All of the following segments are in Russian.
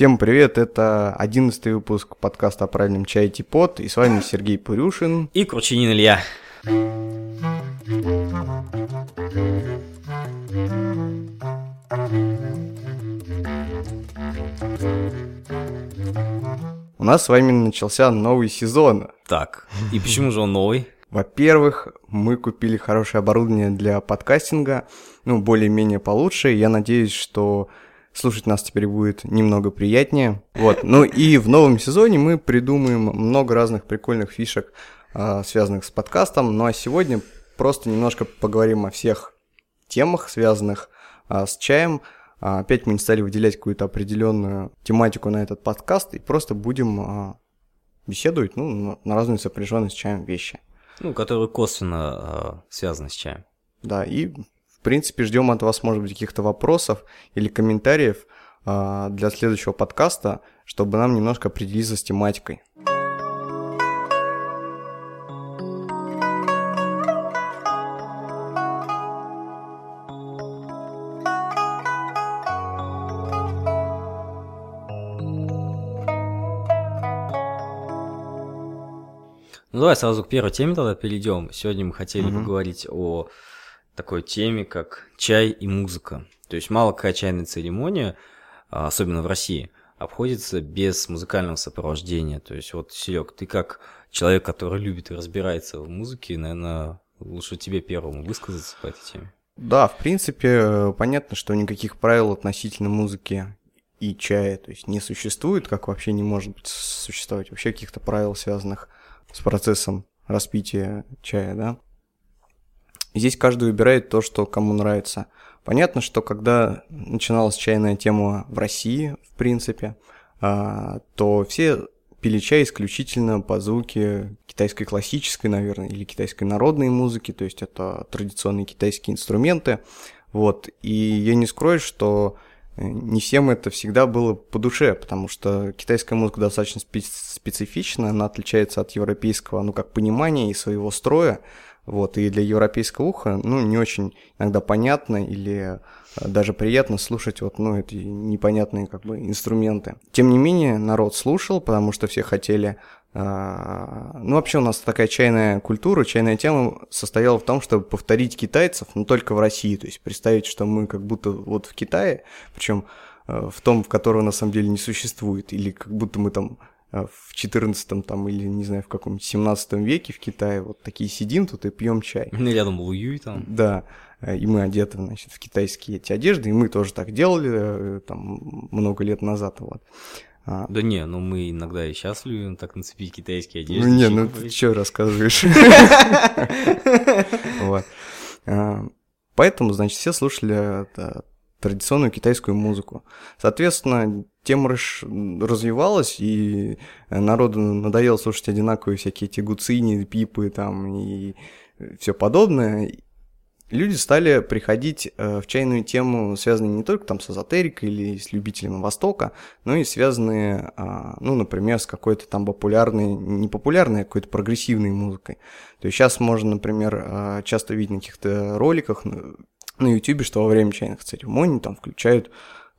Всем привет, это одиннадцатый выпуск подкаста о правильном чае Типот, и с вами Сергей Пурюшин. И Кручинин Илья. У нас с вами начался новый сезон. Так, и почему же он новый? Во-первых, мы купили хорошее оборудование для подкастинга, ну, более-менее получше. Я надеюсь, что слушать нас теперь будет немного приятнее. Вот. Ну и в новом сезоне мы придумаем много разных прикольных фишек, а, связанных с подкастом. Ну а сегодня просто немножко поговорим о всех темах, связанных а, с чаем. А, опять мы не стали выделять какую-то определенную тематику на этот подкаст и просто будем беседовать ну, на разные сопряженные с чаем вещи. Ну, которые косвенно связаны с чаем. Да, и в принципе, ждем от вас, может быть, каких-то вопросов или комментариев э, для следующего подкаста, чтобы нам немножко определиться с тематикой. Ну давай сразу к первой теме тогда перейдем. Сегодня мы хотели mm-hmm. поговорить о такой теме, как чай и музыка. То есть мало какая чайная церемония, а, особенно в России, обходится без музыкального сопровождения. То есть вот, Серег, ты как человек, который любит и разбирается в музыке, наверное, лучше тебе первому высказаться по этой теме. Да, в принципе, понятно, что никаких правил относительно музыки и чая, то есть не существует, как вообще не может быть существовать вообще каких-то правил, связанных с процессом распития чая, да. Здесь каждый выбирает то, что кому нравится. Понятно, что когда начиналась чайная тема в России, в принципе, а, то все пили чай исключительно по звуке китайской классической, наверное, или китайской народной музыки, то есть это традиционные китайские инструменты. Вот. И я не скрою, что э, не всем это всегда было по душе, потому что китайская музыка достаточно специфична, она отличается от европейского, ну, как понимания и своего строя, вот, и для европейского уха, ну, не очень иногда понятно или э, даже приятно слушать вот, ну, эти непонятные как бы инструменты. Тем не менее, народ слушал, потому что все хотели а, ну, вообще у нас такая чайная культура, чайная тема состояла в том, чтобы повторить китайцев, но только в России. То есть представить, что мы как будто вот в Китае, причем э, в том, в которого на самом деле не существует, или как будто мы там в 14 там или не знаю в каком 17 веке в Китае вот такие сидим тут и пьем чай. Ну рядом Луюй там. Да, э, и мы одеты, значит, в китайские эти одежды, и мы тоже так делали э, там много лет назад, вот. А. Да не, ну мы иногда и сейчас любим так нацепить китайские одежды. Ну не, ну ты что рассказываешь? А, поэтому, значит, все слушали традиционную китайскую музыку. Соответственно, тема развивалась, и народу надоело слушать одинаковые всякие эти гуцини, пипы там и все подобное. Люди стали приходить э, в чайную тему, связанные не только там с эзотерикой или с любителями Востока, но и связанные, а, ну, например, с какой-то там популярной, не популярной, а какой-то прогрессивной музыкой. То есть сейчас можно, например, часто видеть на каких-то роликах на YouTube, что во время чайных церемоний там включают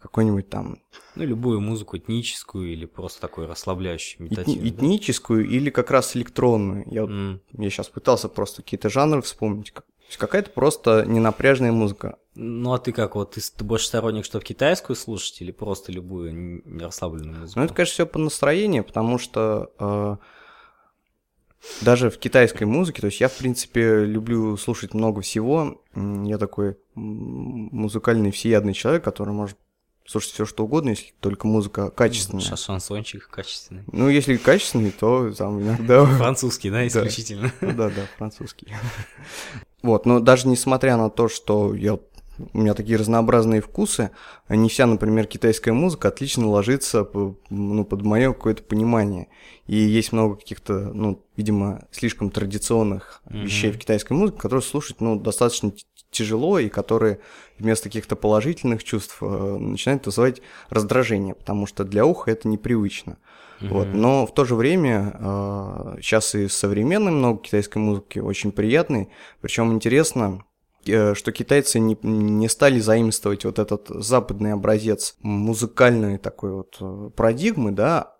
какой-нибудь там... Ну, любую музыку этническую или просто такой расслабляющую, медитативную. Этни- этническую да? или как раз электронную. Я, mm. я сейчас пытался просто какие-то жанры вспомнить. Как, какая-то просто ненапряжная музыка. Ну, а ты как, вот ты, ты больше сторонник, чтобы китайскую слушать или просто любую расслабленную музыку? Ну, это, конечно, все по настроению, потому что... Э, даже в китайской музыке, то есть я, в принципе, люблю слушать много всего. Я такой музыкальный всеядный человек, который может слушать все что угодно, если только музыка качественная. Сейчас шансончик качественный. Ну, если качественный, то там иногда... Французский, да, исключительно. Да, да, французский. Вот, но даже несмотря на то, что я у меня такие разнообразные вкусы, не вся, например, китайская музыка отлично ложится ну, под мое какое-то понимание. И есть много каких-то, ну, видимо, слишком традиционных mm-hmm. вещей в китайской музыке, которые слушать, ну, достаточно тяжело и которые вместо каких-то положительных чувств э, начинают вызывать раздражение, потому что для уха это непривычно. Mm-hmm. Вот. Но в то же время э, сейчас и современной много китайской музыки очень приятной, причем интересно, что китайцы не, не стали заимствовать вот этот западный образец музыкальной такой вот э, парадигмы, да,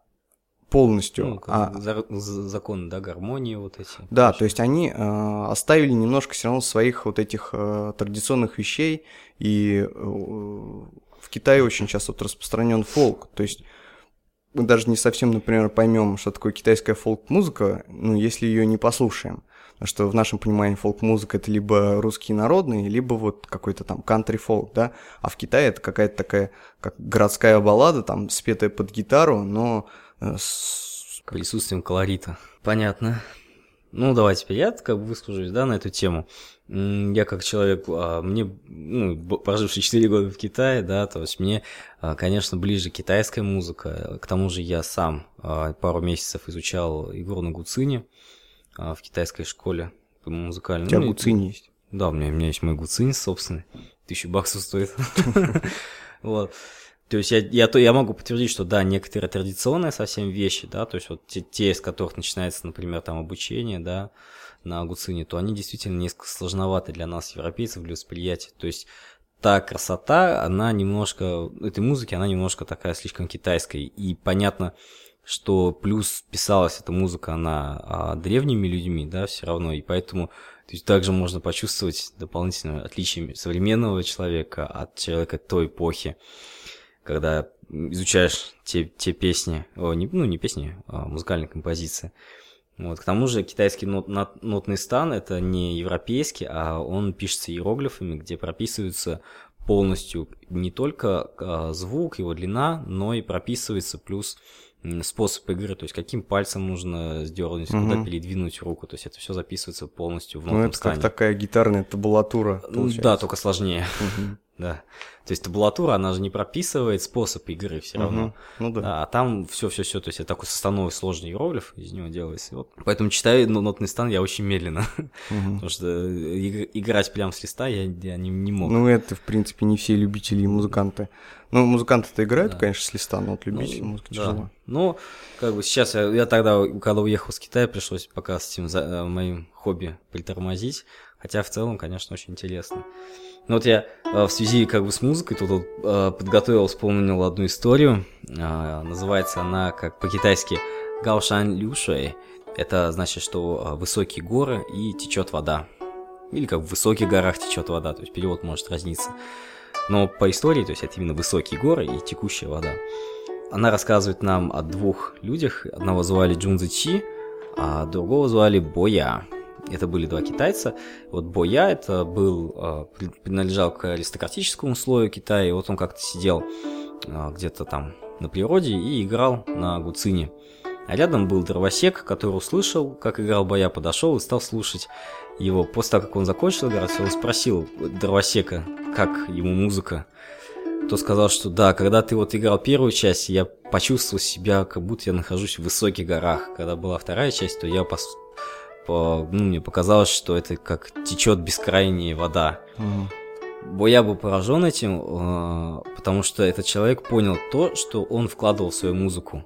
полностью. Ну, а, законы, да, гармонии вот эти. Да, вообще. то есть они э, оставили немножко все равно своих вот этих э, традиционных вещей, и э, в Китае очень часто вот распространен фолк, то есть мы даже не совсем, например, поймем, что такое китайская фолк-музыка, ну, если ее не послушаем. Что в нашем понимании фолк-музыка это либо русские народные, либо вот какой-то там кантри-фолк, да, а в Китае это какая-то такая, как городская баллада, там, спетая под гитару, но Э, с присутствием колорита. Понятно. Ну, давай теперь я как бы выскажусь, да, на эту тему. Я как человек, а, мне, ну, проживший 4 года в Китае, да, то есть мне, а, конечно, ближе китайская музыка. К тому же я сам а, пару месяцев изучал игру на гуцине в китайской школе музыкальной. У тебя ну, гуцинь есть? Да, у меня, у меня есть мой гуцинь собственный. Тысячу баксов стоит. Вот. То есть я, я, то, я могу подтвердить, что да, некоторые традиционные совсем вещи, да, то есть вот те, те, из которых начинается, например, там обучение, да, на Гуцине, то они действительно несколько сложноваты для нас, европейцев, для восприятия. То есть та красота, она немножко, этой музыки, она немножко такая слишком китайская. И понятно, что плюс писалась эта музыка, она а, древними людьми, да, все равно, и поэтому то есть также можно почувствовать дополнительное отличие современного человека от человека той эпохи когда изучаешь те, те песни, о, не, ну не песни, а музыкальные композиции. Вот. К тому же китайский нот, нот, нотный стан это не европейский, а он пишется иероглифами, где прописывается полностью не только а, звук, его длина, но и прописывается плюс способ игры, то есть каким пальцем нужно сделать, угу. куда передвинуть руку, то есть это все записывается полностью в нотном Ну это стане. как такая гитарная табулатура. Ну, да, только сложнее. Угу. Да. То есть табулатура, она же не прописывает способ игры все равно. Угу. Ну да. А там все-все-все, то есть это такой составной сложный иероглиф из него делается. Вот. Поэтому читаю нотный стан я очень медленно, угу. потому что играть прямо с листа я, я не, не мог. Ну это, в принципе, не все любители и музыканты. Ну, музыканты-то играют, да. конечно, с листа, но вот любители ну, музыки да. тяжело. Ну, как бы сейчас я, я тогда, когда уехал с Китая, пришлось пока с этим за, э, моим хобби притормозить. Хотя в целом, конечно, очень интересно. Ну вот я э, в связи как бы с музыкой тут вот, э, подготовил, вспомнил одну историю. Э, называется она как по-китайски Гаошан Люшуэй. Это значит, что высокие горы и течет вода. Или как в высоких горах течет вода, то есть перевод может разниться. Но по истории, то есть это именно высокие горы и текущая вода. Она рассказывает нам о двух людях. Одного звали Джунзи Чи, а другого звали Боя. Это были два китайца. Вот Боя это был, а, принадлежал к аристократическому слою Китая, и вот он как-то сидел а, где-то там на природе и играл на гуцине. А рядом был дровосек, который услышал, как играл Боя, подошел и стал слушать его. После того, как он закончил играть, он спросил дровосека, как ему музыка. То сказал, что да, когда ты вот играл первую часть, я почувствовал себя, как будто я нахожусь в высоких горах. Когда была вторая часть, то я по, ну, мне показалось, что это как течет бескрайняя вода. Угу. Я был поражен этим, э, потому что этот человек понял то, что он вкладывал в свою музыку.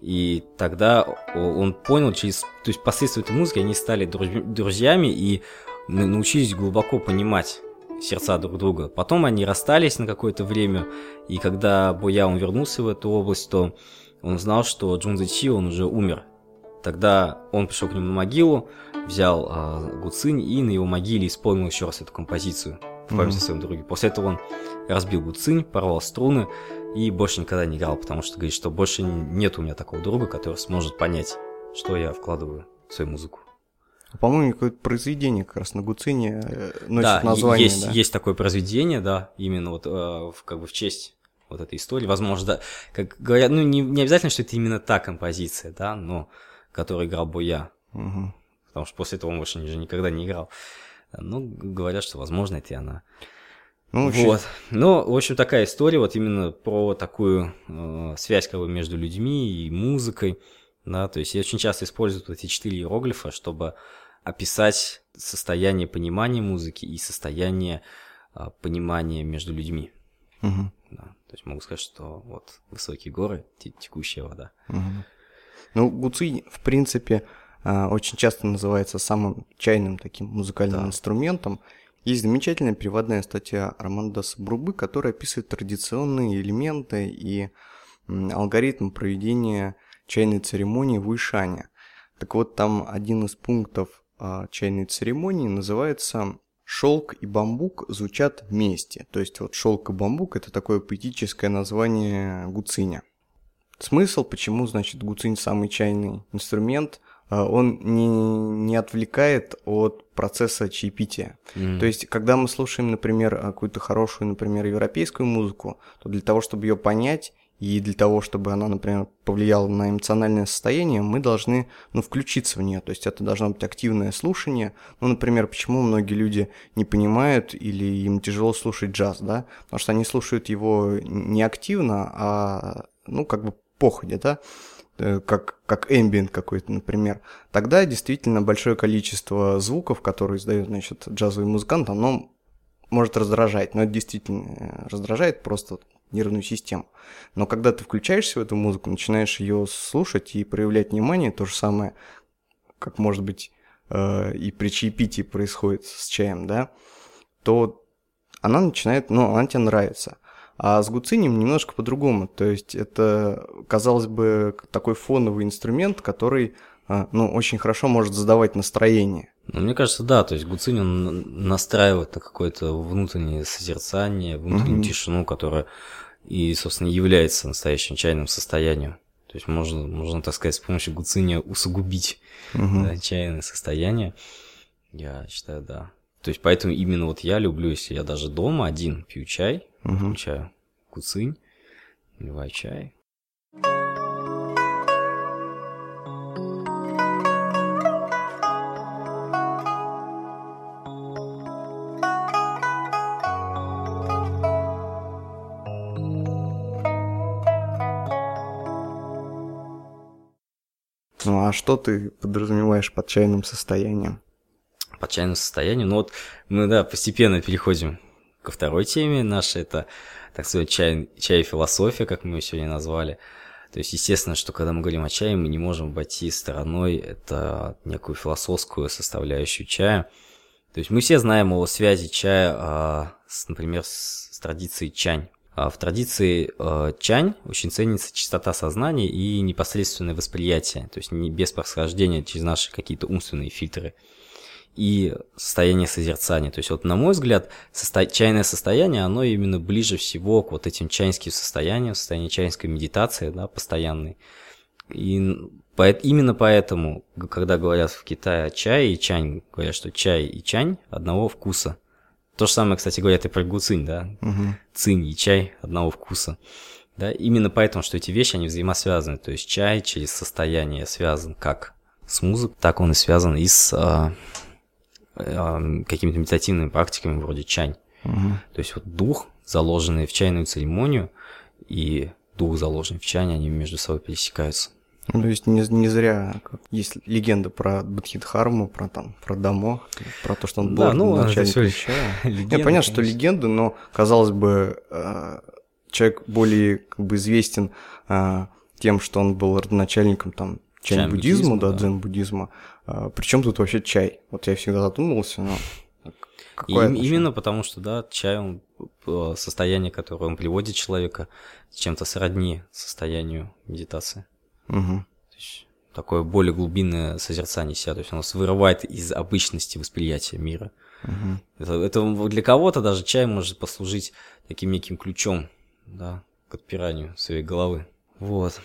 И тогда он понял, через, то есть посредством этой музыки они стали друзьями и научились глубоко понимать сердца друг друга. Потом они расстались на какое-то время, и когда Боя он вернулся в эту область, то он знал, что Джун Чи он уже умер. Тогда он пришел к нему на могилу, взял э, гуцинь и на его могиле исполнил еще раз эту композицию в память mm-hmm. о своем друге. После этого он разбил гуцинь, порвал струны и больше никогда не играл, потому что говорит, что больше нет у меня такого друга, который сможет понять, что я вкладываю в свою музыку. По-моему, какое-то произведение как раз на гуцине э, носит да, название. Есть, да, есть такое произведение, да, именно вот э, как бы в честь вот этой истории. Возможно, да, как говорят, ну не, не обязательно, что это именно та композиция, да, но который играл Боя. Угу. Потому что после этого он больше уже никогда не играл. Ну, говорят, что возможно это и она. Ну, вот. Ну, в общем, такая история вот именно про такую э, связь как бы между людьми и музыкой. Да, то есть я очень часто использую вот эти четыре иероглифа, чтобы описать состояние понимания музыки и состояние э, понимания между людьми. Угу. Да, то есть могу сказать, что вот высокие горы, текущая вода. Угу. Ну, гуци, в принципе, а, очень часто называется самым чайным таким музыкальным да. инструментом. Есть замечательная переводная статья Армандаса Брубы, которая описывает традиционные элементы и алгоритм проведения чайной церемонии в Уишане. Так вот, там один из пунктов а, чайной церемонии называется «Шелк и бамбук звучат вместе». То есть вот шелк и бамбук – это такое поэтическое название гуциня. Смысл, почему, значит, гуцинь самый чайный инструмент, а, он не, не отвлекает от процесса чаепития. Mm. То есть, когда мы слушаем, например, какую-то хорошую, например, европейскую музыку, то для того, чтобы ее понять и для того, чтобы она, например, повлияла на эмоциональное состояние, мы должны, ну, включиться в нее. То есть это должно быть активное слушание. Ну, например, почему многие люди не понимают или им тяжело слушать джаз, да? Потому что они слушают его не активно, а, ну, как бы походе, да? Э, как, как эмбиент какой-то, например, тогда действительно большое количество звуков, которые издает, значит, джазовый музыкант, оно может раздражать, но это действительно э, раздражает просто нервную систему. Но когда ты включаешься в эту музыку, начинаешь ее слушать и проявлять внимание, то же самое, как может быть э, и при чаепитии происходит с чаем, да, то она начинает, ну, она тебе нравится. А с гуцинем немножко по-другому. То есть это, казалось бы, такой фоновый инструмент, который э, ну, очень хорошо может задавать настроение. Ну, мне кажется, да, то есть гуцинь он настраивает на какое-то внутреннее созерцание, внутреннюю mm-hmm. тишину, которая и, собственно, является настоящим чайным состоянием. То есть можно, можно так сказать, с помощью гуциня усугубить mm-hmm. да, чайное состояние. Я считаю, да. То есть поэтому именно вот я люблю, если я даже дома один пью чай, угу. включаю гуцинь, наливаю чай, Ну а что ты подразумеваешь под чайным состоянием? Под чайным состоянием? Ну вот мы, да, постепенно переходим ко второй теме нашей, это, так сказать, чай, чай и философия, как мы ее сегодня назвали. То есть, естественно, что когда мы говорим о чае, мы не можем обойти стороной это некую философскую составляющую чая. То есть мы все знаем о связи чая, а, с, например, с, с традицией чань. А в традиции э, чань очень ценится чистота сознания и непосредственное восприятие, то есть не без происхождения через наши какие-то умственные фильтры и состояние созерцания. То есть вот на мой взгляд, состо... чайное состояние, оно именно ближе всего к вот этим чайнским состояниям, состоянию чайской медитации, да, постоянной. И по... именно поэтому, когда говорят в Китае о чае и чань, говорят, что чай и чань одного вкуса – то же самое, кстати, говорят и про гуцинь, да? Угу. Цинь и чай одного вкуса. Да, именно поэтому, что эти вещи, они взаимосвязаны. То есть чай через состояние связан как с музыкой, так он и связан и с а, какими-то медитативными практиками вроде чань. Угу. То есть вот дух, заложенный в чайную церемонию, и дух, заложенный в чане, они между собой пересекаются. Ну, то есть не, не зря есть легенда про Бадхидхарму, про там, про Дамо, про то, что он был да, ну, начальником чая. Я понятно, что легенда, но, казалось бы, э, человек более как бы известен э, тем, что он был родоначальником там чай-буддизма, да, да. дзен-буддизма. А, Причем тут вообще чай? Вот я всегда задумывался, но и, именно потому, что, да, чай, он, э, состояние, которое он приводит человека, чем-то сродни состоянию медитации. Угу. То есть такое более глубинное созерцание себя, то есть оно вырывает из обычности восприятия мира. Угу. Это, это для кого-то даже чай может послужить таким неким ключом, да, к отпиранию своей головы. Вот.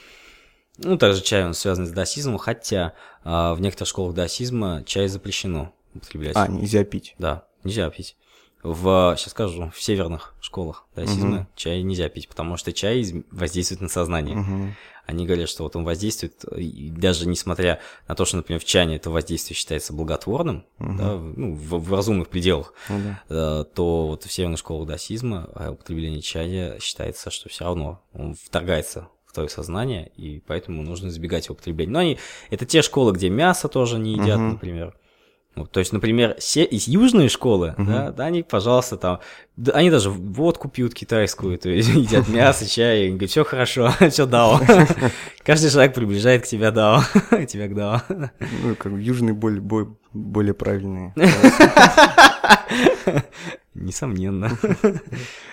Ну, также чай, он связан с даосизмом, хотя а, в некоторых школах даосизма чай запрещено употреблять. А, нельзя пить? Да, нельзя пить. В, сейчас скажу, в северных школах даосизма угу. чай нельзя пить, потому что чай воздействует на сознание. Угу они говорят, что вот он воздействует, даже несмотря на то, что, например, в чане это воздействие считается благотворным, угу. да, ну, в, в разумных пределах, ну, да. то вот в северной школе даосизма а употребление чая считается, что все равно он вторгается в твое сознание, и поэтому нужно избегать его употребления. Но они, это те школы, где мясо тоже не едят, угу. например. Вот, то есть, например, все из южные школы, uh-huh. да, да, они, пожалуйста, там, да, они даже водку пьют китайскую, то есть едят мясо, чай, и говорят, все хорошо, все дао. Каждый шаг приближает к тебе дао, тебя к дао. Ну, как южный более, более правильные. Несомненно.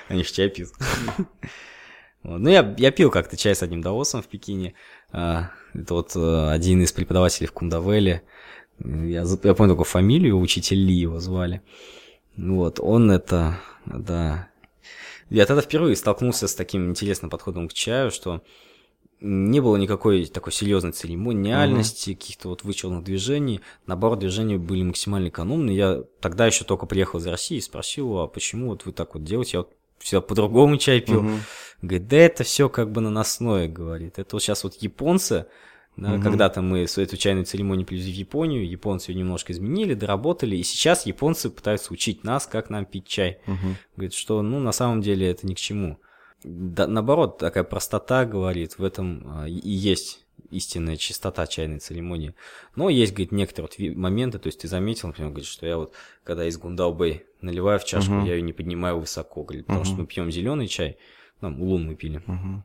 Они же чай пьют. Ну, я, я пил как-то чай с одним даосом в Пекине. А, это вот э, один из преподавателей в Кундавеле. Я, я помню только фамилию, учитель Ли его звали. Вот, он это, да. Я тогда впервые столкнулся с таким интересным подходом к чаю, что не было никакой такой серьезной церемониальности, угу. каких-то вот вычурных движений. Наоборот, движения были максимально экономные. Я тогда еще только приехал из России и спросил, а почему вот вы так вот делаете? Я вот всегда по-другому чай пил. Угу. Говорит, да это все как бы наносное, говорит. Это вот сейчас вот японцы, да, угу. когда-то мы эту чайную церемонию привезли в Японию, японцы ее немножко изменили, доработали, и сейчас японцы пытаются учить нас, как нам пить чай. Угу. Говорит, что, ну, на самом деле это ни к чему. Да, наоборот, такая простота, говорит, в этом а, и есть истинная чистота чайной церемонии. Но есть, говорит, некоторые вот моменты, то есть ты заметил, например, говорит, что я вот, когда из Гундаубэй наливаю в чашку, uh-huh. я ее не поднимаю высоко, говорит, потому uh-huh. что мы пьем зеленый чай, там, улун мы пили. Uh-huh.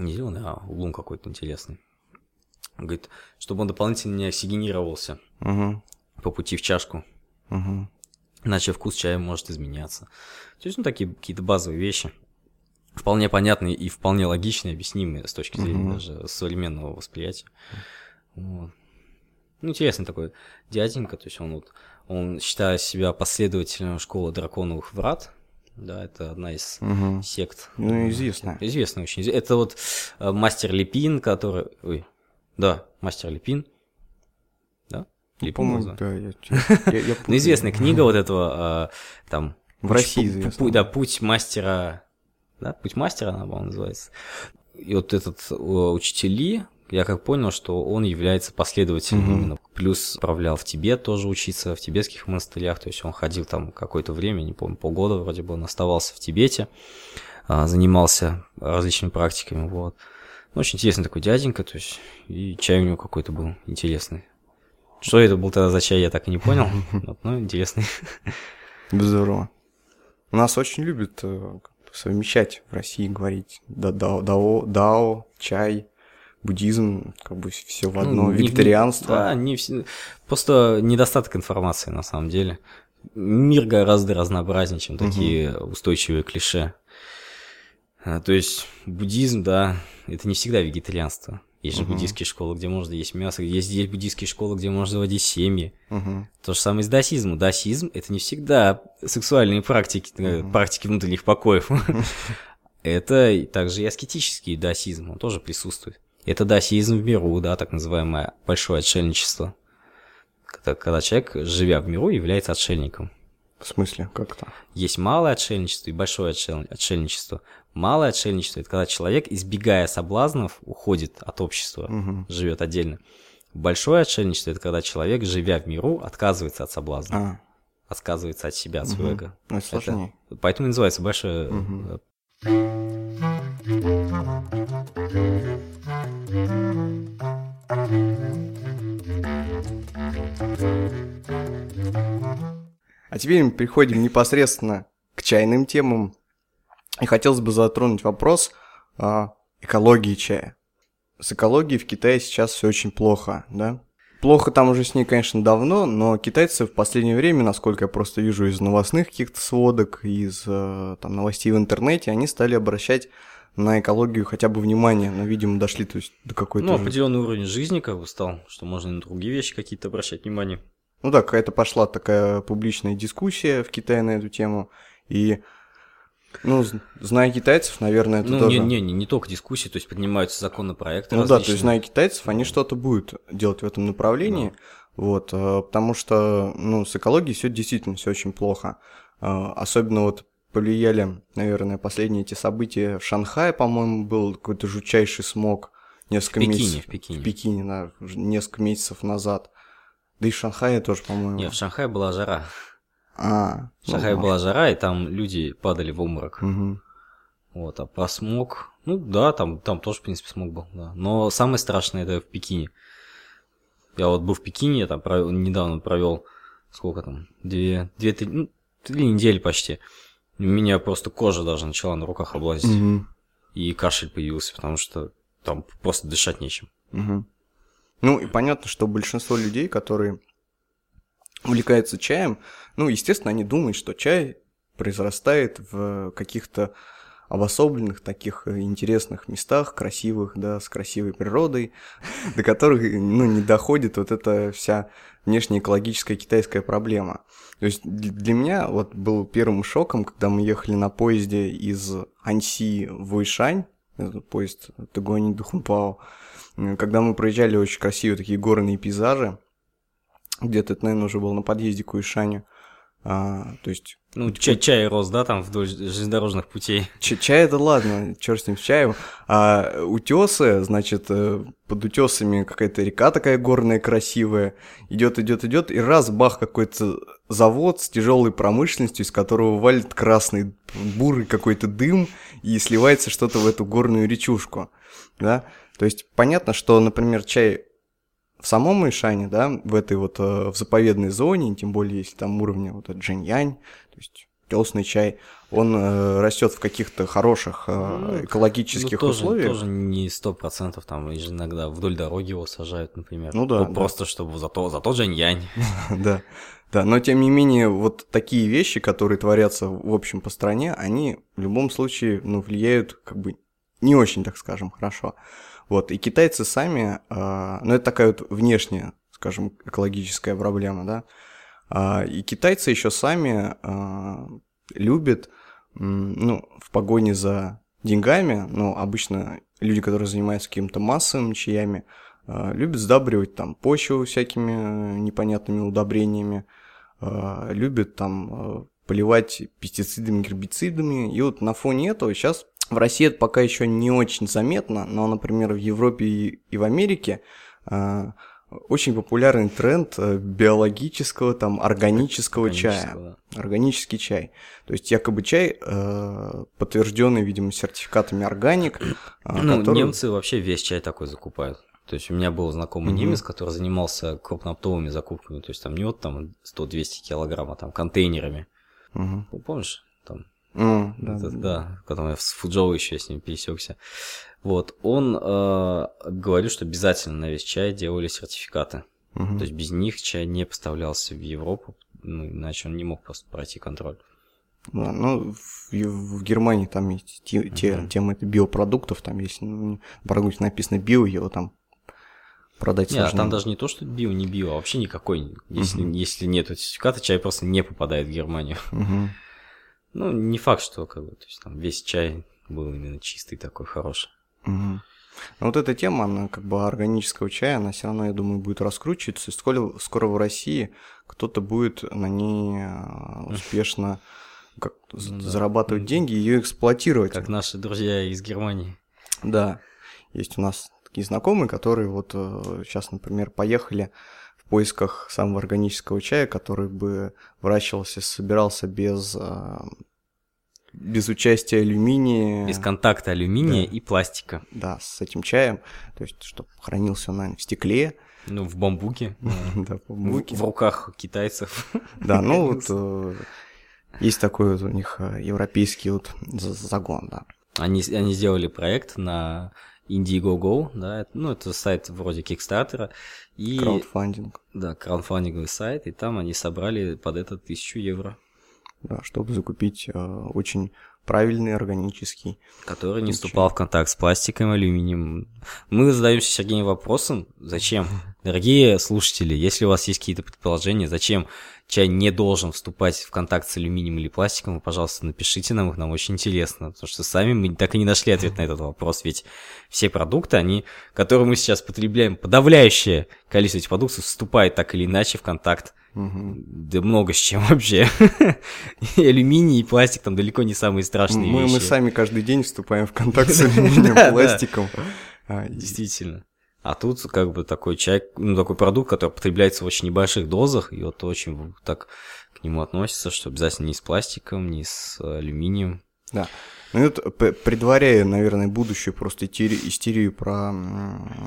Не зеленый, а улун какой-то интересный. Говорит, чтобы он дополнительно не оксигенировался uh-huh. по пути в чашку. Uh-huh. Иначе вкус чая может изменяться. То есть, ну, такие какие-то базовые вещи вполне понятные и вполне логичные, объяснимые с точки зрения mm-hmm. даже современного восприятия. Вот. Ну, интересный такой дяденька, то есть он вот, он считает себя последователем школы драконовых врат, да, это одна из угу. сект. Ну, известная. Известная очень. Это вот э, мастер Липин, который... Ой, да, мастер Липин. Да? Ну, Липин, да, я, я, я Ну, известная книга вот этого, э, там... В России известна. Да, «Путь мастера да, «Путь мастера» она, по-моему, называется. И вот этот учитель я как понял, что он является последователем mm-hmm. именно. Плюс отправлял в Тибет тоже учиться, в тибетских монастырях, то есть он ходил там какое-то время, не помню, полгода вроде бы он оставался в Тибете, а, занимался различными практиками, вот. Ну, очень интересный такой дяденька, то есть, и чай у него какой-то был интересный. Что это был тогда за чай, я так и не понял, вот, но интересный. Здорово. У нас очень любят э, совмещать в России, говорить да, дао, дао, дао, чай, буддизм, как бы все в одно, ну, вегетарианство. да, не все, просто недостаток информации на самом деле. Мир гораздо разнообразнее, чем такие угу. устойчивые клише. А, то есть буддизм, да, это не всегда вегетарианство. Есть же uh-huh. буддийские школы, где можно есть мясо, есть, есть буддийские школы, где можно заводить семьи. Uh-huh. То же самое с даосизмом. Даосизм – это не всегда сексуальные практики, uh-huh. практики внутренних покоев. Это также и аскетический даосизм, он тоже присутствует. Это даосизм в миру, да, так называемое большое отшельничество. Когда, когда человек, живя в миру, является отшельником. В смысле, как то Есть малое отшельничество и большое отшельничество. Малое отшельничество – это когда человек, избегая соблазнов, уходит от общества, угу. живет отдельно. Большое отшельничество – это когда человек, живя в миру, отказывается от соблазна. А. Отказывается от себя, от угу. своего эго. Ну, это сложнее. Это, поэтому и называется большое... Угу. А теперь мы переходим непосредственно к чайным темам. И хотелось бы затронуть вопрос а, экологии чая. С экологией в Китае сейчас все очень плохо, да? Плохо там уже с ней, конечно, давно, но китайцы в последнее время, насколько я просто вижу из новостных каких-то сводок, из э, там, новостей в интернете, они стали обращать на экологию хотя бы внимание, но, видимо, дошли то есть, до какой-то... Ну, определенный уровень жизни как бы стал, что можно на другие вещи какие-то обращать внимание. Ну да, какая-то пошла такая публичная дискуссия в Китае на эту тему, и ну, зная китайцев, наверное, это ну, тоже... Не, не, не, не только дискуссии, то есть поднимаются законопроекты Ну различные. да, то есть зная китайцев, они что-то будут делать в этом направлении, да. вот, э, потому что, ну, с экологией все действительно все очень плохо. Э, особенно вот повлияли, наверное, последние эти события в Шанхае, по-моему, был какой-то жутчайший смог несколько в Пекине, месяцев. В Пекине, в Пекине, да, несколько месяцев назад. Да и в Шанхае тоже, по-моему. Нет, в Шанхае была жара. А, в Шанхае ну, была жара, и там люди падали в обморок. Угу. Вот, а про смог, ну да, там, там тоже, в принципе, смог был, да. Но самое страшное это в Пекине. Я вот был в Пекине, я там провел, недавно провел, сколько там, две, две, три, ну, три недели почти. У меня просто кожа даже начала на руках облазить. Угу. И кашель появился, потому что там просто дышать нечем. Угу. Ну и понятно, что большинство людей, которые увлекаются чаем, ну, естественно, они думают, что чай произрастает в каких-то обособленных таких интересных местах, красивых, да, с красивой природой, до которых, ну, не доходит вот эта вся внешняя экологическая китайская проблема. То есть для меня вот был первым шоком, когда мы ехали на поезде из Аньси в Уишань, этот поезд Тагуани Духунпао, когда мы проезжали очень красивые такие горные пейзажи, где-то это, наверное, уже было на подъезде к Уишаню, а, то есть ну, чай, чай рос, да, там вдоль железнодорожных путей. Ч чай это ладно, черт с ним с чаем. А утесы, значит, э, под утесами какая-то река такая горная, красивая. Идет, идет, идет, и раз бах какой-то завод с тяжелой промышленностью, из которого валит красный бурый какой-то дым, и сливается что-то в эту горную речушку. Да? То есть понятно, что, например, чай в самом Ишане, да, в этой вот э, в заповедной зоне, тем более если там уровня вот Джиньянь, то есть телсный чай, он э, растет в каких-то хороших э, ну, экологических ну, тоже, условиях. Тоже не сто процентов, там иногда вдоль дороги его сажают, например. Ну да. Просто да. чтобы за то, за тот Джиньянь. Да. Да, но тем не менее, вот такие вещи, которые творятся, в общем, по стране, они в любом случае, ну, влияют, как бы, не очень, так скажем, хорошо. Вот, и китайцы сами, э, ну, это такая вот внешняя, скажем, экологическая проблема, да, э, и китайцы еще сами э, любят, ну, в погоне за деньгами, ну, обычно люди, которые занимаются какими-то массовыми чаями, э, любят сдабривать там почву всякими непонятными удобрениями, э, любят там э, поливать пестицидами, гербицидами, и вот на фоне этого сейчас в России это пока еще не очень заметно, но, например, в Европе и в Америке э, очень популярный тренд э, биологического, там, органического, чая. Да. Органический чай. То есть якобы чай, э, подтвержденный, видимо, сертификатами органик. Э, ну, который... немцы вообще весь чай такой закупают. То есть у меня был знакомый угу. немец, который занимался крупнооптовыми закупками. То есть там не вот там 100-200 килограмм, а там контейнерами. Угу. Помнишь? Mm, да, это, да, да, потом я с Фуджоу еще с ним пересекся. Вот, он э, говорил, что обязательно на весь чай делали сертификаты. Угу. То есть без них чай не поставлялся в Европу, ну, иначе он не мог просто пройти контроль. Да, ну, в, в Германии там есть те, uh-huh. те, темы это биопродуктов, там есть, ну, продукт написано био, его там продать Нет, сложнее. там даже не то, что био, не био, а вообще никакой. Если, uh-huh. если нет сертификата, чай просто не попадает в Германию. Uh-huh. Ну, не факт, что как бы, то есть там весь чай был именно чистый такой, хороший. Угу. Но вот эта тема, она как бы органического чая, она все равно, я думаю, будет раскручиваться. И скоро, скоро в России кто-то будет на ней а, успешно как, ну, зарабатывать деньги и ее эксплуатировать. Как наши друзья из Германии. Да. Есть у нас такие знакомые, которые вот сейчас, э, например, поехали поисках самого органического чая, который бы выращивался, собирался без а, без участия алюминия. Без контакта алюминия да. и пластика. Да, с этим чаем. То есть, чтобы хранился он, в стекле. Ну, в бамбуке. Да, в бамбуке. В руках китайцев. Да, ну вот э, есть такой вот у них э, европейский вот загон, да. Они, они сделали проект на Indiegogo, да, ну, это сайт вроде Кикстартера. И, краудфандинг. Да, краудфандинговый сайт, и там они собрали под это тысячу евро да, чтобы закупить э, очень правильный органический. Который не вступал в контакт с пластиком, алюминием. Мы задаемся Сергеем вопросом, зачем? Дорогие слушатели, если у вас есть какие-то предположения, зачем чай не должен вступать в контакт с алюминием или пластиком, вы, пожалуйста, напишите нам их, нам очень интересно, потому что сами мы так и не нашли ответ на этот вопрос, ведь все продукты, они, которые мы сейчас потребляем, подавляющее количество этих продуктов вступает так или иначе в контакт Угу. Да много с чем вообще. и алюминий, и пластик там далеко не самые страшные мы, вещи. Мы сами каждый день вступаем в контакт с алюминием, пластиком. А, Действительно. А тут как бы такой чай, ну такой продукт, который потребляется в очень небольших дозах, и вот очень так к нему относится, что обязательно не с пластиком, не с алюминием. Да. Ну вот, предваряя, наверное, будущую просто истерию про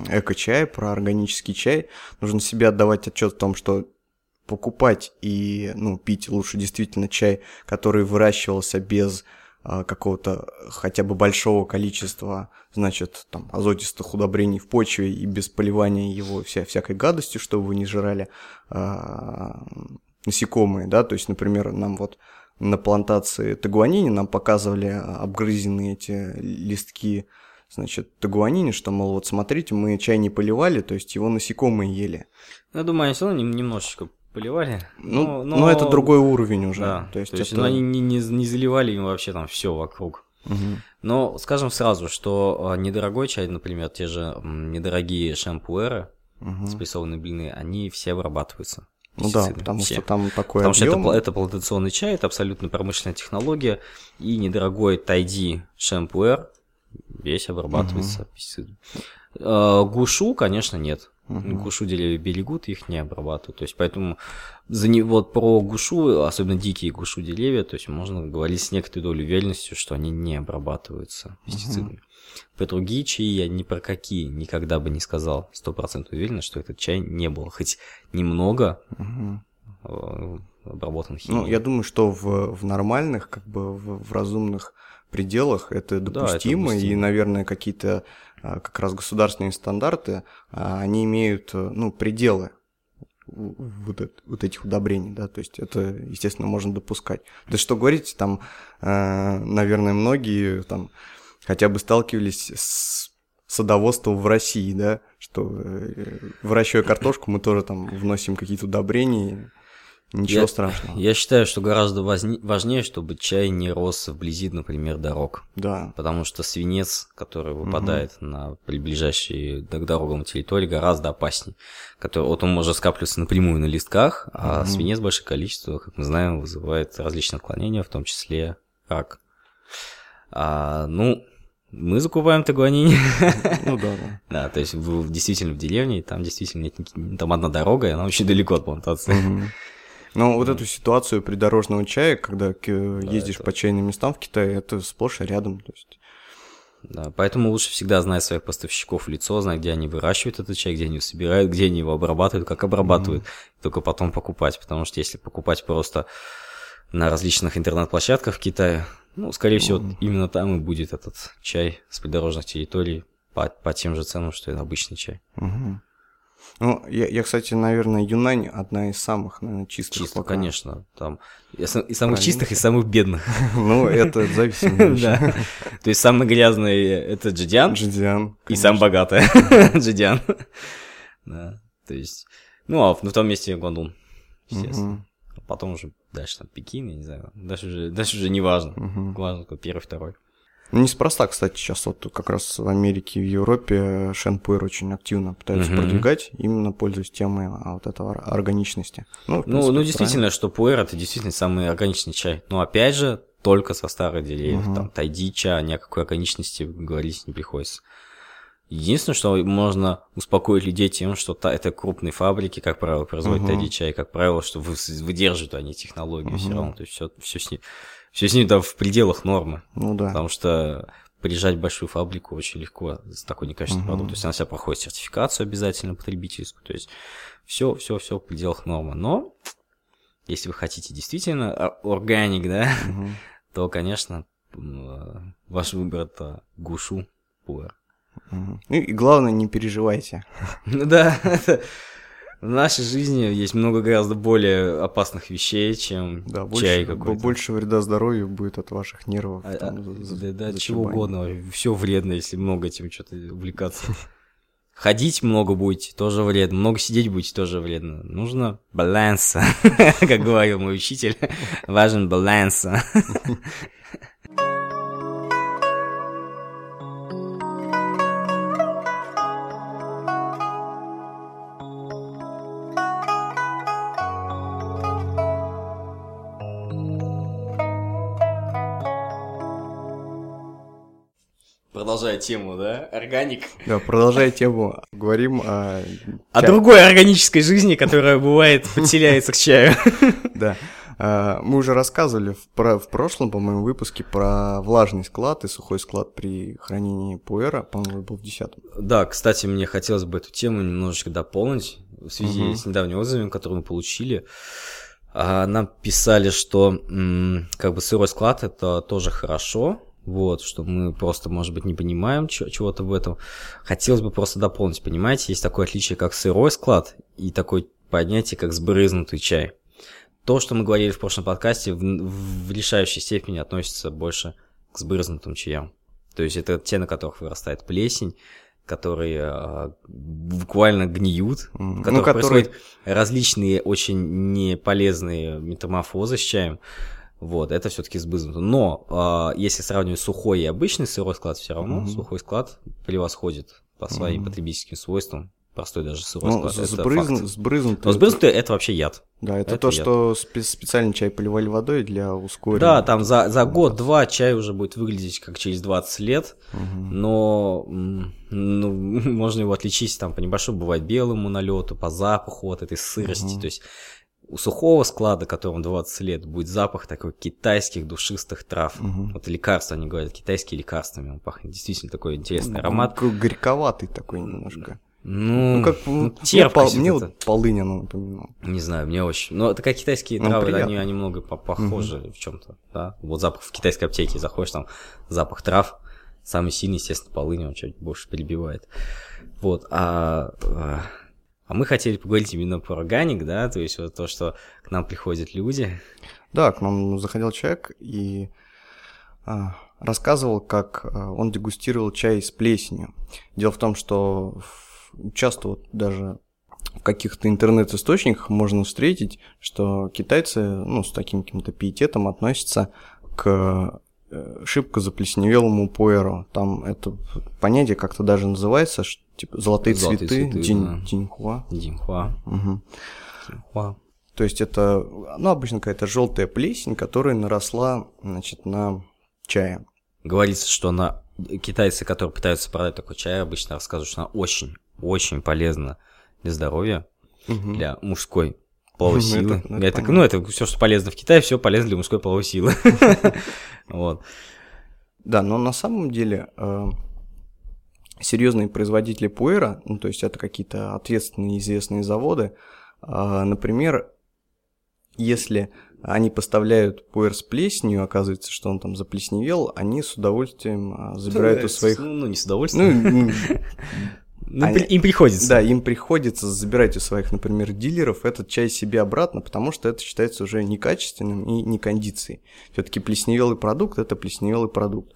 эко-чай, про органический чай, нужно себе отдавать отчет в том, что покупать и ну, пить лучше действительно чай, который выращивался без какого-то хотя бы большого количества, значит, там, азотистых удобрений в почве и без поливания его вся, всякой гадостью, чтобы вы не жрали а, насекомые, да, то есть, например, нам вот на плантации тагуанини нам показывали обгрызенные эти листки, значит, тагуанини, что, мол, вот смотрите, мы чай не поливали, то есть его насекомые ели. Ну, я думаю, они все равно немножечко поливали. Ну, но, но... но это другой уровень уже. Да, то есть, то есть это... они не, не, не заливали им вообще там все вокруг. Угу. Но скажем сразу, что а, недорогой чай, например, те же недорогие шампуэры, угу. спрессованные блины, они все обрабатываются. Ну да, потому все. что там такой Потому объем. что это, это плантационный чай, это абсолютно промышленная технология, и недорогой тайди шампуэр весь обрабатывается угу. пестицидом. Гушу, конечно, нет. Угу. Гушу деревья берегут, их не обрабатывают. То есть, поэтому за не, вот про гушу, особенно дикие гушу деревья, то есть можно говорить с некоторой долей уверенности, что они не обрабатываются пестицидами. Угу. Про другие чаи я ни про какие никогда бы не сказал стопроцентно уверенно, что этот чай не был хоть немного угу. обработан химией. Ну, я думаю, что в, в нормальных, как бы в, в разумных пределах это допустимо, да, это допустимо. и, наверное, какие-то как раз государственные стандарты, а, они имеют, э, ну, пределы вот, это, вот этих удобрений, да, то есть это, естественно, можно допускать. Да что говорить, там, э, наверное, многие там хотя бы сталкивались с садоводством в России, да, что э, выращивая картошку, мы тоже там вносим какие-то удобрения, Ничего я, страшного. Я считаю, что гораздо важнее, чтобы чай не рос вблизи, например, дорог. Да. Потому что свинец, который выпадает угу. на ближайшие к дорогам территории, гораздо опаснее. Который, вот он может скапливаться напрямую на листках, а угу. свинец в большое количество, как мы знаем, вызывает различные отклонения, в том числе рак. А, ну, мы закупаем тагуанини. Ну да, да. Да, то есть в, действительно в деревне, там действительно нет, там одна дорога, и она очень далеко от плантации. Но вот эту ситуацию придорожного чая, когда ездишь по чайным местам в Китае, это сплошь и рядом. То есть... Да, поэтому лучше всегда знать своих поставщиков в лицо, знать, где они выращивают этот чай, где они его собирают, где они его обрабатывают, как обрабатывают, mm-hmm. только потом покупать. Потому что если покупать просто на различных интернет-площадках в Китае, ну, скорее всего, mm-hmm. именно там и будет этот чай с придорожных территорий по, по тем же ценам, что и обычный чай. Mm-hmm. Ну, я, я, кстати, наверное, Юнань одна из самых, наверное, чистых. Чисто, пока. конечно. Там и самых чистых, и самых бедных. Ну, это зависимо. Да. То есть самый грязный это Джидиан. Джидиан. И самый богатый Джидиан. Да. То есть, ну, а на том месте Гуандун, естественно. Потом уже дальше там Пекин, я не знаю. Дальше уже, дальше уже не важно. Важно, кто первый, второй. Ну, неспроста, кстати, сейчас вот как раз в Америке и в Европе шенпуэр очень активно пытаются угу. продвигать, именно пользуясь темой а, вот этого органичности. Ну, ну, принципе, ну действительно, что пуэр это действительно самый органичный чай. Но опять же, только со старых деревьев. Угу. Там тайдича, ни о какой органичности говорить не приходится. Единственное, что можно успокоить людей тем, что та, это крупные фабрики, как правило, производят uh-huh. тайди чай, как правило, что вы, выдерживают они технологию uh-huh. все равно. То есть все, все с ним все с ним там в пределах нормы. Ну да. Потому что приезжать в большую фабрику очень легко с такой некачественной угу. продукцией. То есть она себя проходит сертификацию обязательно потребительскую. То есть все, все, все в пределах нормы. Но если вы хотите действительно органик, да, угу. то, конечно, ваш выбор это гушу пуэр. Угу. И главное, не переживайте. Ну да, в нашей жизни есть много гораздо более опасных вещей, чем да, больше, чай какой-то. Больше вреда здоровью будет от ваших нервов. А, там, а, за, да, да чего угодно. Все вредно, если много этим что-то увлекаться. Ходить много будете, тоже вредно. Много сидеть будете, тоже вредно. Нужно баланса, как говорил мой учитель. Важен баланс. Продолжая тему, да, органик. Да, продолжая тему, говорим о... О другой органической жизни, которая бывает, подселяется к чаю. Да. А, мы уже рассказывали в, про, в прошлом, по-моему, выпуске про влажный склад и сухой склад при хранении пуэра, по-моему, был в десятом. Да, кстати, мне хотелось бы эту тему немножечко дополнить в связи угу. с недавним отзывом, который мы получили. А, нам писали, что как бы сырой склад это тоже хорошо, вот, что мы просто, может быть, не понимаем чего-то в этом. Хотелось бы просто дополнить, понимаете, есть такое отличие, как сырой склад и такое понятие, как сбрызнутый чай. то, что мы говорили в прошлом подкасте, в, в решающей степени относится больше к сбрызнутым чаям. То есть это те, на которых вырастает плесень, которые э, буквально гниют, в которых ну, которые... происходят различные очень неполезные метаморфозы с чаем. Вот, это все-таки сбызнуто. Но э, если сравнивать сухой и обычный сырой склад, все равно mm-hmm. сухой склад превосходит по своим mm-hmm. потребительским свойствам простой даже сырой ну, склад. Сбрызн, сбрызнутый. Но сбрызнутый это вообще яд. Да, это, это то, яд. что спе- специальный чай поливали водой для ускорения. Да, там за, за год-два чай уже будет выглядеть как через 20 лет, угу. но ну, можно его отличить там по небольшому, бывает белому налету, по запаху вот этой сырости. Угу. То есть у сухого склада, которому 20 лет, будет запах такой китайских душистых трав. Угу. Вот лекарства, они говорят, китайские лекарствами. Он пахнет действительно такой интересный аромат. Горьковатый такой немножко. Ну, ну как ну, мне, пол, мне вот полынь она напоминала. Не знаю, мне очень. Но это как китайские ну, травы, они, они много похожи угу. в чем-то, да. Вот запах в китайской аптеке заходишь, там запах трав, самый сильный, естественно, полынь, он чуть больше перебивает. Вот, а, а мы хотели поговорить именно про органик, да, то есть вот то, что к нам приходят люди. Да, к нам заходил человек и а, рассказывал, как а, он дегустировал чай с плесенью. Дело в том, что часто вот даже в каких-то интернет-источниках можно встретить, что китайцы ну, с таким каким-то пиететом относятся к э, шибко заплесневелому пуэру. Там это понятие как-то даже называется, что, типа золотые, золотые цветы, цветы динь, да. диньхуа. Диньхуа. Угу. Диньхуа. То есть это, ну, обычно какая-то желтая плесень, которая наросла, значит, на чае. Говорится, что на китайцы, которые пытаются продать такой чай, обычно рассказывают, что она очень очень полезно для здоровья, угу. для мужской половой ну, силы. Это, это, это, ну, это все, что полезно в Китае, все полезно для мужской половой силы. Вот. Да, но на самом деле э, серьезные производители пуэра, ну, то есть это какие-то ответственные известные заводы, э, например, если они поставляют пуэр с плесенью, оказывается, что он там заплесневел, они с удовольствием э, забирают у своих... Ну, не с удовольствием. Ну, ну, Они, им приходится. Да, им приходится забирать у своих, например, дилеров этот чай себе обратно, потому что это считается уже некачественным и не кондицией. Все-таки плесневелый продукт – это плесневелый продукт.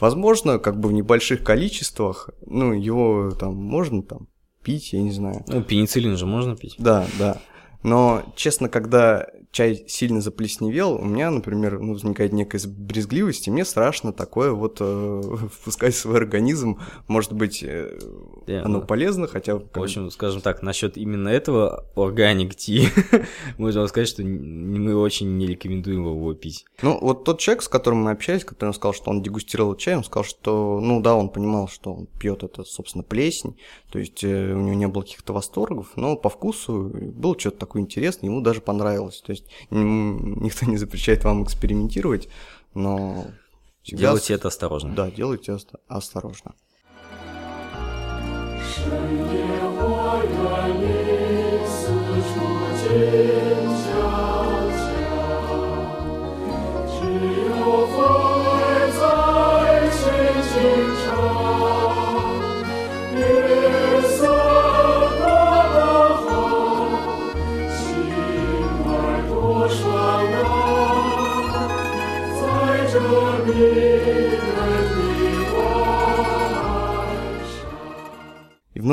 Возможно, как бы в небольших количествах, ну, его там можно там пить, я не знаю. Ну, пенициллин же можно пить. Да, да. Но, честно, когда чай сильно заплесневел, у меня, например, ну, возникает некая брезгливость, и мне страшно такое вот э, впускать в свой организм. Может быть, э, yeah, оно ну, полезно, хотя... В общем, скажем так, насчет именно этого органик ти, можно сказать, что мы очень не рекомендуем его пить. Ну, вот тот человек, с которым мы общались, который сказал, что он дегустировал чай, он сказал, что, ну да, он понимал, что он пьет это, собственно, плесень, то есть э, у него не было каких-то восторгов, но по вкусу было что-то такое интересное, ему даже понравилось. То есть никто не запрещает вам экспериментировать, но... Делайте это осторожно. Да, делайте осторожно. 这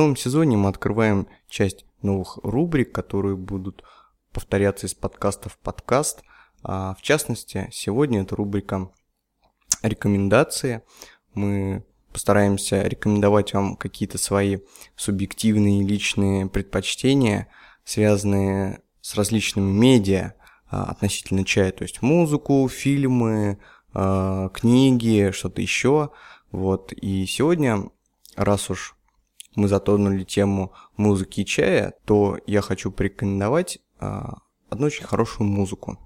новом сезоне мы открываем часть новых рубрик, которые будут повторяться из подкаста в подкаст. А в частности, сегодня это рубрика рекомендации. Мы постараемся рекомендовать вам какие-то свои субъективные личные предпочтения, связанные с различными медиа а, относительно чая, то есть музыку, фильмы, а, книги, что-то еще. Вот. И сегодня, раз уж мы затронули тему музыки и чая, то я хочу порекомендовать а, одну очень хорошую музыку.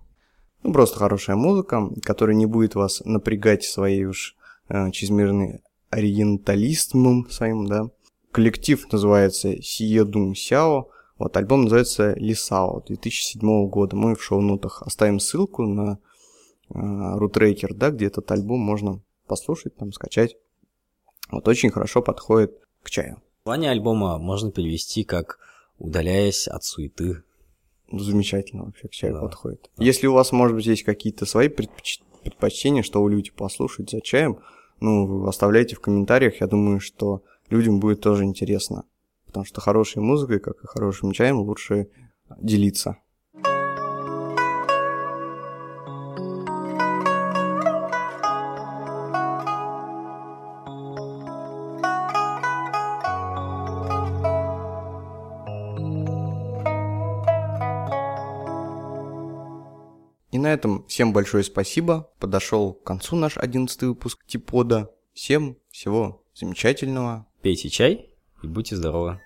Ну, просто хорошая музыка, которая не будет вас напрягать своей уж а, чрезмерной ориентализмом своим, да. Коллектив называется Сиедун Сяо, вот альбом называется Лисао 2007 года. Мы в шоу-нотах оставим ссылку на э, рутрекер, да, где этот альбом можно послушать, там, скачать. Вот очень хорошо подходит к чаю. Название альбома можно перевести как «Удаляясь от суеты». замечательно вообще к чаю Да. подходит. Если у вас, может быть, есть какие-то свои предпоч- предпочтения, что вы любите послушать за чаем, ну, оставляйте в комментариях. Я думаю, что людям будет тоже интересно. Потому что хорошей музыкой, как и хорошим чаем, лучше делиться. Всем большое спасибо. Подошел к концу наш одиннадцатый выпуск Типода. Всем всего замечательного. Пейте чай и будьте здоровы.